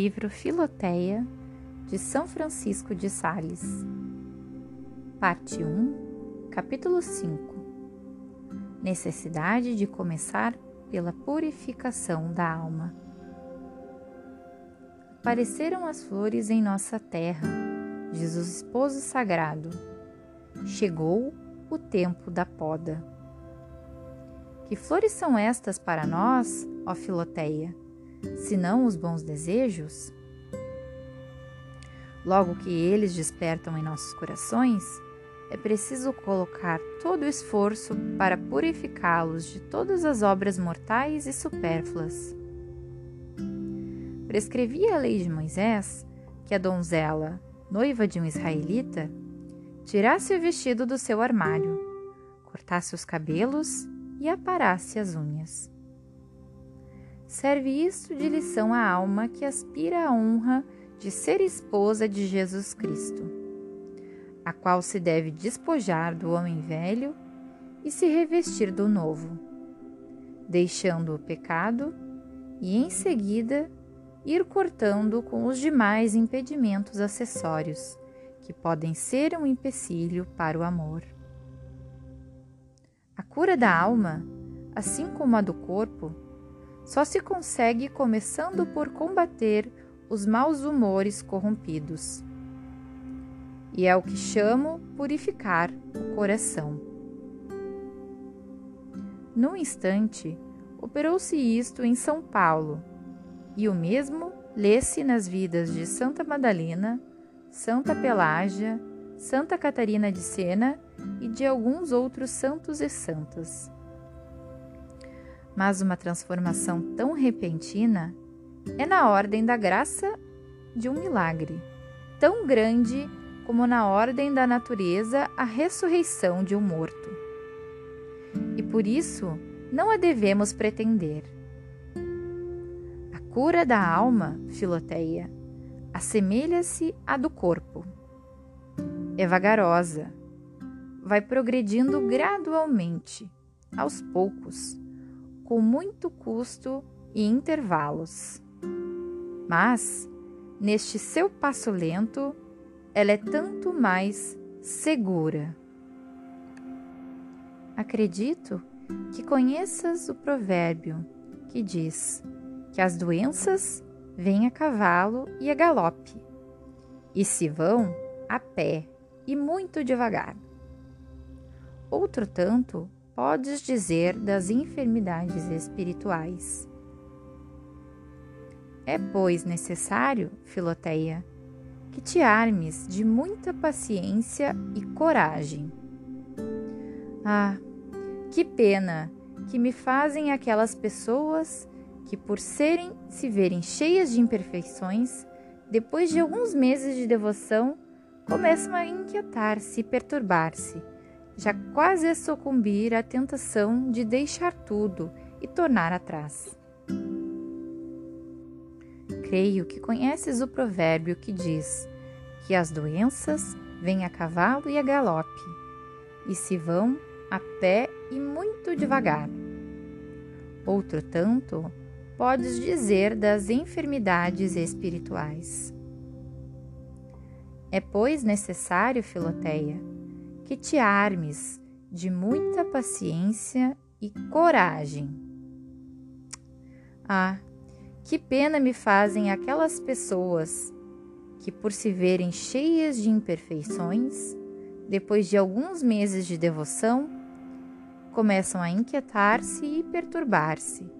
Livro Filoteia, de São Francisco de Sales. Parte 1, Capítulo 5 Necessidade de começar pela purificação da alma. Apareceram as flores em nossa terra, diz o esposo sagrado. Chegou o tempo da poda. Que flores são estas para nós, ó Filoteia? Senão os bons desejos? Logo que eles despertam em nossos corações, é preciso colocar todo o esforço para purificá-los de todas as obras mortais e supérfluas. Prescrevia a lei de Moisés que a donzela, noiva de um israelita, tirasse o vestido do seu armário, cortasse os cabelos e aparasse as unhas. Serve isto de lição à alma que aspira à honra de ser esposa de Jesus Cristo, a qual se deve despojar do homem velho e se revestir do novo, deixando o pecado e, em seguida, ir cortando com os demais impedimentos acessórios que podem ser um empecilho para o amor. A cura da alma, assim como a do corpo, só se consegue começando por combater os maus humores corrompidos. E é o que chamo purificar o coração. Num instante, operou-se isto em São Paulo, e o mesmo lê-se nas vidas de Santa Madalena, Santa Pelágia, Santa Catarina de Sena e de alguns outros santos e santas mas uma transformação tão repentina é na ordem da graça de um milagre, tão grande como na ordem da natureza a ressurreição de um morto. E por isso não a devemos pretender. A cura da alma, Filoteia, assemelha-se à do corpo. É vagarosa, vai progredindo gradualmente, aos poucos, com muito custo e intervalos. Mas, neste seu passo lento, ela é tanto mais segura. Acredito que conheças o provérbio que diz que as doenças vêm a cavalo e a galope, e se vão a pé e muito devagar. Outro tanto podes dizer das enfermidades espirituais. É, pois, necessário, Filoteia, que te armes de muita paciência e coragem. Ah, que pena que me fazem aquelas pessoas que, por serem se verem cheias de imperfeições, depois de alguns meses de devoção, começam a inquietar-se e perturbar-se já quase a sucumbir à tentação de deixar tudo e tornar atrás. Creio que conheces o provérbio que diz que as doenças vêm a cavalo e a galope, e se vão a pé e muito devagar. Outro tanto podes dizer das enfermidades espirituais. É, pois, necessário, Filoteia, que te armes de muita paciência e coragem. Ah, que pena me fazem aquelas pessoas que, por se verem cheias de imperfeições, depois de alguns meses de devoção, começam a inquietar-se e perturbar-se,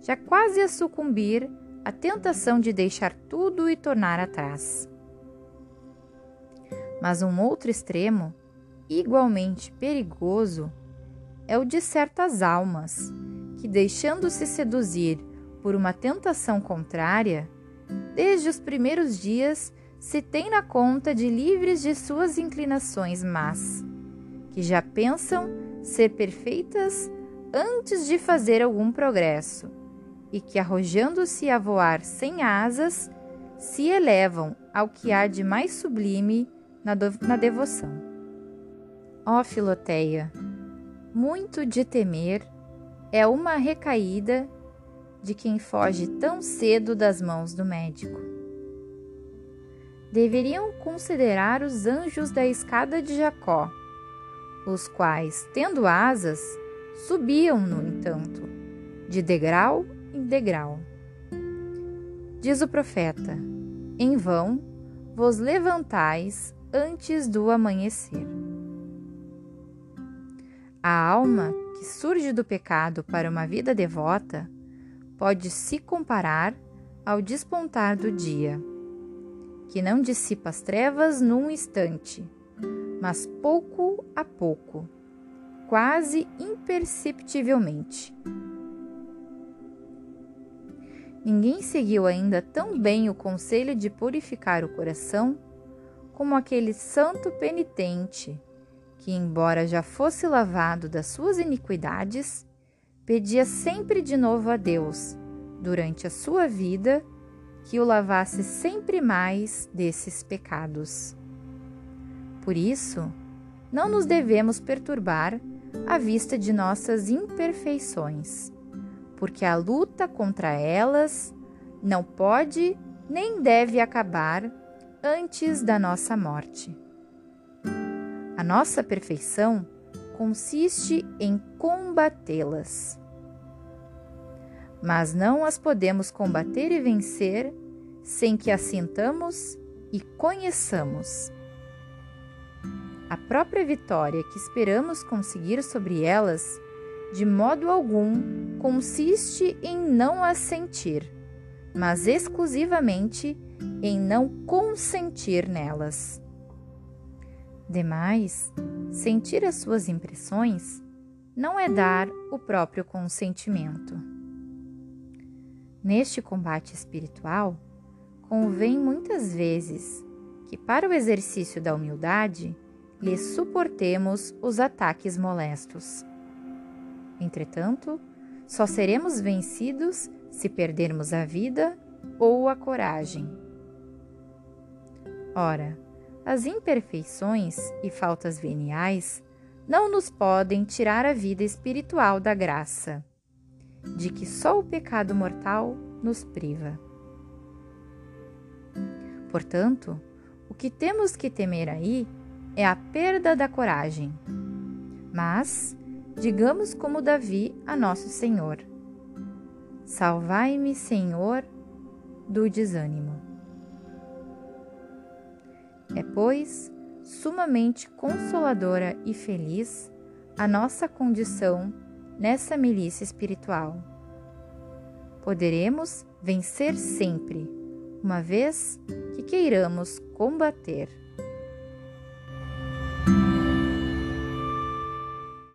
já quase a sucumbir à tentação de deixar tudo e tornar atrás. Mas um outro extremo igualmente perigoso é o de certas almas que, deixando-se seduzir por uma tentação contrária, desde os primeiros dias se têm na conta de livres de suas inclinações más, que já pensam ser perfeitas antes de fazer algum progresso, e que, arrojando-se a voar sem asas, se elevam ao que há de mais sublime na, na devoção. Ó Filoteia, muito de temer é uma recaída de quem foge tão cedo das mãos do médico. deveriam considerar os anjos da escada de Jacó, os quais, tendo asas, subiam, no entanto, de degrau em degrau. Diz o profeta: Em vão vos levantais antes do amanhecer. A alma que surge do pecado para uma vida devota pode se comparar ao despontar do dia, que não dissipa as trevas num instante, mas pouco a pouco, quase imperceptivelmente. Ninguém seguiu ainda tão bem o conselho de purificar o coração como aquele santo penitente que, embora já fosse lavado das suas iniquidades, pedia sempre de novo a Deus, durante a sua vida, que o lavasse sempre mais desses pecados. Por isso, não nos devemos perturbar à vista de nossas imperfeições, porque a luta contra elas não pode nem deve acabar antes da nossa morte. A nossa perfeição consiste em combatê-las. Mas não as podemos combater e vencer sem que as sintamos e conheçamos. A própria vitória que esperamos conseguir sobre elas, de modo algum, consiste em não as sentir, mas exclusivamente em não consentir nelas. Demais, sentir as suas impressões não é dar o próprio consentimento. Neste combate espiritual, convém muitas vezes que, para o exercício da humildade, lhe suportemos os ataques molestos. Entretanto, só seremos vencidos se perdermos a vida ou a coragem. Ora, as imperfeições e faltas veniais não nos podem tirar a vida espiritual da graça, de que só o pecado mortal nos priva. Portanto, o que temos que temer aí é a perda da coragem. Mas, digamos como Davi a nosso Senhor: Salvai-me, Senhor, do desânimo. É, pois, sumamente consoladora e feliz a nossa condição nessa milícia espiritual. Poderemos vencer sempre, uma vez que queiramos combater.